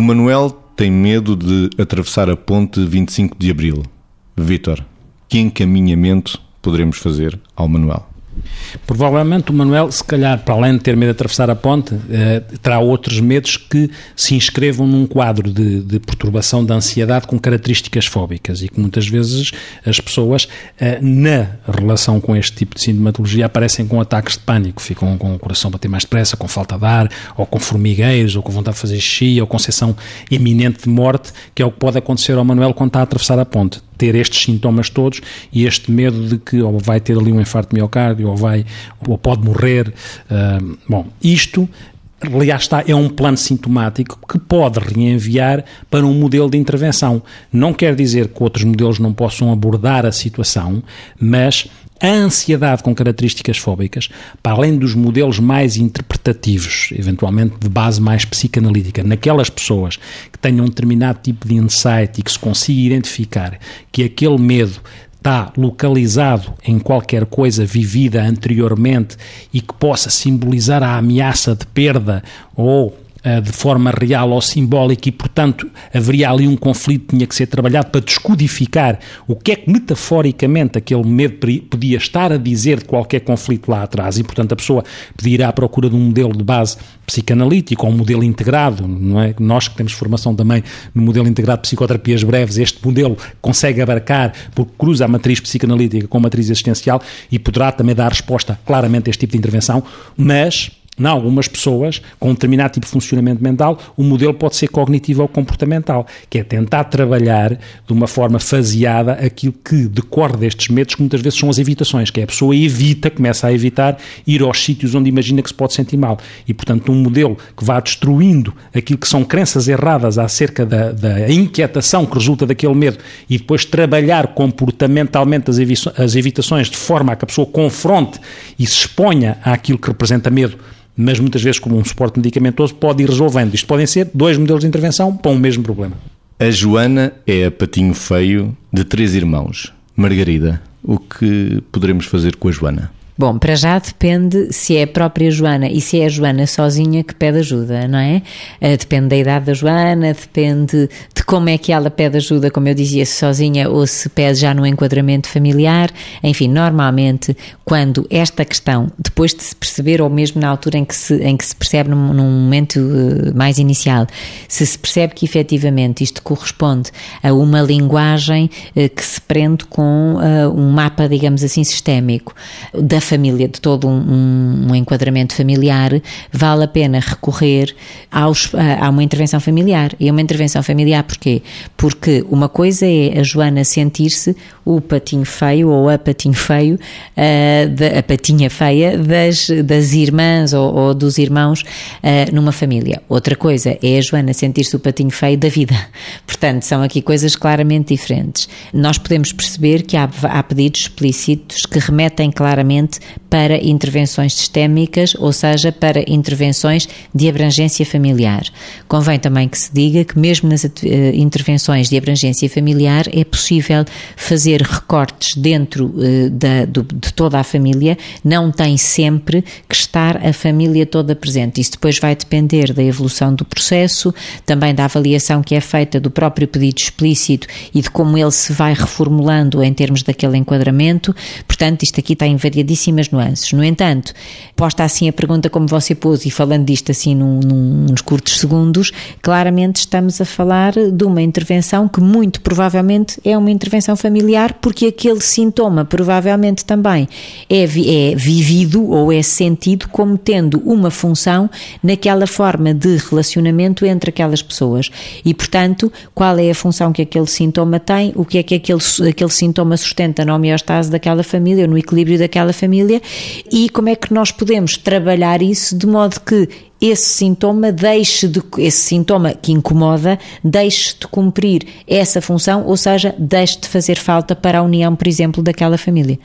Manuel tem medo de atravessar a ponte 25 de Abril. Vítor, que encaminhamento poderemos fazer ao Manuel? Provavelmente o Manuel, se calhar, para além de ter medo de atravessar a ponte, eh, terá outros medos que se inscrevam num quadro de, de, perturbação da ansiedade com características fóbicas e que muitas vezes as pessoas, eh, na relação com este tipo de sintomatologia, aparecem com ataques de pânico, ficam com o coração bater mais depressa, com falta de ar, ou com formigueiros, ou com vontade de fazer xixi, ou com sensação iminente de morte, que é o que pode acontecer ao Manuel quando está a atravessar a ponte. Ter estes sintomas todos e este medo de que ou vai ter ali um infarto de miocárdio ou vai ou pode morrer. Uh, bom, isto aliás está, é um plano sintomático que pode reenviar para um modelo de intervenção. Não quer dizer que outros modelos não possam abordar a situação, mas a ansiedade com características fóbicas, para além dos modelos mais interpretativos, eventualmente de base mais psicanalítica, naquelas pessoas que tenham um determinado tipo de insight e que se consiga identificar que aquele medo está localizado em qualquer coisa vivida anteriormente e que possa simbolizar a ameaça de perda ou de forma real ou simbólica e, portanto, haveria ali um conflito que tinha que ser trabalhado para descodificar o que é que metaforicamente aquele medo podia estar a dizer de qualquer conflito lá atrás e, portanto, a pessoa pedirá à procura de um modelo de base psicanalítico ou um modelo integrado, não é? Nós que temos formação também no modelo integrado de psicoterapias breves, este modelo consegue abarcar, porque cruza a matriz psicanalítica com a matriz existencial e poderá também dar resposta claramente a este tipo de intervenção, mas em algumas pessoas, com um determinado tipo de funcionamento mental, o modelo pode ser cognitivo ou comportamental, que é tentar trabalhar de uma forma faseada aquilo que decorre destes medos, que muitas vezes são as evitações, que é a pessoa evita, começa a evitar ir aos sítios onde imagina que se pode sentir mal. E, portanto, um modelo que vá destruindo aquilo que são crenças erradas acerca da, da inquietação que resulta daquele medo e depois trabalhar comportamentalmente as evitações de forma a que a pessoa confronte e se exponha àquilo que representa medo mas muitas vezes como um suporte medicamentoso pode ir resolvendo. Isto podem ser dois modelos de intervenção para um mesmo problema. A Joana é a patinho feio de três irmãos. Margarida, o que poderemos fazer com a Joana? Bom, para já depende se é a própria Joana e se é a Joana sozinha que pede ajuda, não é? Eh, depende da idade da Joana, depende de como é que ela pede ajuda, como eu dizia, se sozinha ou se pede já no enquadramento familiar. Enfim, normalmente, quando esta questão, depois de se perceber, ou mesmo na altura em que se, em que se percebe num, num momento eh, mais inicial, se se percebe que efetivamente isto corresponde a uma linguagem eh, que se prende com um mapa, digamos assim, sistémico da família, de todo um, um, enquadramento familiar, vale a pena recorrer aos, a, a, uma intervenção familiar. E uma intervenção familiar porquê? Porque uma coisa é a Joana sentir-se o patinho feio ou a patinho feio, a, da, a patinha feia das, das irmãs ou, ou dos irmãos numa família. Outra coisa é a Joana sentir-se o patinho feio da vida. Portanto, são aqui coisas claramente diferentes. Nós podemos perceber que há, há pedidos explícitos que remetem claramente para intervenções sistémicas, ou seja, para intervenções de abrangência familiar. Convém também que se diga que, mesmo nas uh, intervenções de abrangência familiar, é possível fazer recortes dentro uh, da, do, de toda a família, não tem sempre que estar a família toda presente. Isso depois vai depender da evolução do processo, também da avaliação que é feita do próprio pedido explícito e de como ele se vai reformulando em termos daquele enquadramento. Portanto, isto aqui está invariadíssimo pouquíssimas nuances. No entanto, posta assim a pergunta como você pôs e falando disto assim num, num, nos curtos segundos, claramente estamos a falar de uma intervenção que muito provavelmente é uma intervenção familiar, porque aquele sintoma provavelmente também é, é vivido ou é sentido como tendo uma função naquela forma de relacionamento entre aquelas pessoas. E, portanto, qual é a função que aquele sintoma tem, o que é que aquele, aquele sintoma sustenta na homeostase daquela família, no equilíbrio daquela família e como é que nós podemos trabalhar isso de modo que esse sintoma deixe de, esse sintoma que incomoda, deixe de cumprir essa função, ou seja, deixe de fazer falta para a união, por exemplo, daquela família.